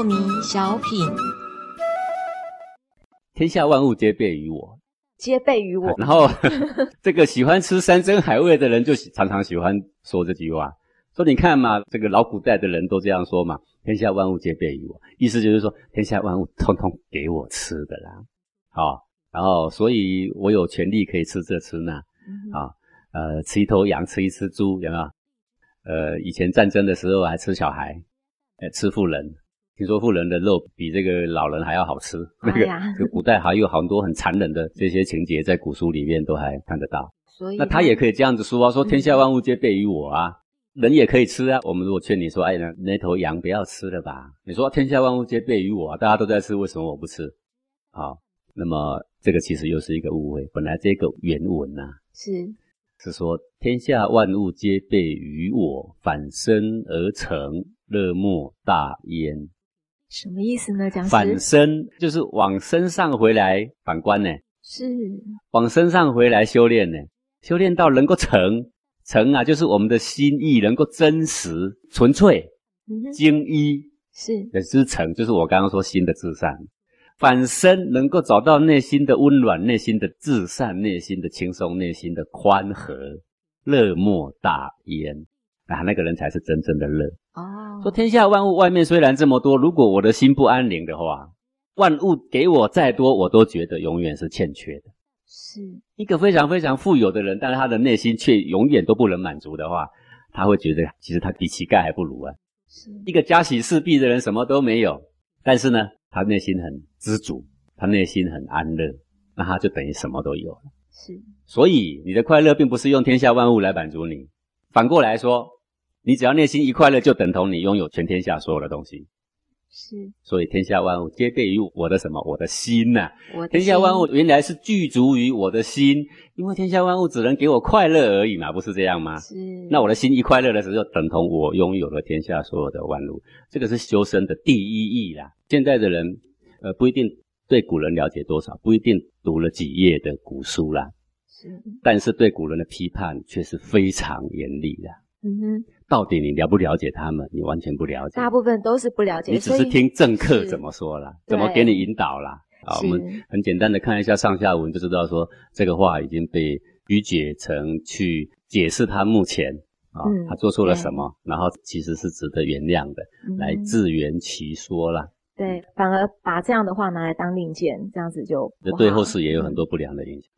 破迷小品，天下万物皆备于我。皆备于我。然后，这个喜欢吃山珍海味的人，就常常喜欢说这句话：说你看嘛，这个老古代的人都这样说嘛，天下万物皆备于我。意思就是说，天下万物通通给我吃的啦。好，然后，所以我有权利可以吃这吃那。啊，呃，吃一头羊，吃一只猪，有没有？呃，以前战争的时候还吃小孩，呃，吃妇人。听说富人的肉比这个老人还要好吃，那个，就古代还有很多很残忍的这些情节，在古书里面都还看得到。所以，那他也可以这样子说啊，说天下万物皆备于我啊，人也可以吃啊。我们如果劝你说，哎，那那头羊不要吃了吧？你说天下万物皆备于我，啊大家都在吃，为什么我不吃？好，那么这个其实又是一个误会。本来这个原文呐，是是说天下万物皆备于我，反身而成，乐莫大焉。什么意思呢？讲反身就是往身上回来反观呢，是。往身上回来修炼呢，修炼到能够成成啊，就是我们的心意能够真实纯粹，精一是。也是成，就是我刚刚说心的至善，反身能够找到内心的温暖，内心的至善，内心的轻松，内心的宽和，乐莫大焉。啊，那个人才是真正的乐。哦，说天下万物外面虽然这么多，如果我的心不安宁的话，万物给我再多，我都觉得永远是欠缺的。是一个非常非常富有的人，但是他的内心却永远都不能满足的话，他会觉得其实他比乞丐还不如啊。是一个家喜事毕的人，什么都没有，但是呢，他内心很知足，他内心很安乐，那他就等于什么都有了。是，所以你的快乐并不是用天下万物来满足你，反过来说。你只要内心一快乐，就等同你拥有全天下所有的东西。是，所以天下万物皆备于我的什么？我的心呐！我天下万物原来是具足于我的心，因为天下万物只能给我快乐而已嘛，不是这样吗？是。那我的心一快乐的时候，等同我拥有了天下所有的万物。这个是修身的第一义啦。现在的人，呃，不一定对古人了解多少，不一定读了几页的古书啦。是。但是对古人的批判却是非常严厉的。嗯哼。到底你了不了解他们？你完全不了解，大部分都是不了解。你只是听政客怎么说啦，怎么给你引导啦。啊，我们很简单的看一下上下文，就知道说这个话已经被曲解成去解释他目前啊，他做错了什么，然后其实是值得原谅的，来自圆其说啦。对，反而把这样的话拿来当令箭，这样子就对后世也有很多不良的影响。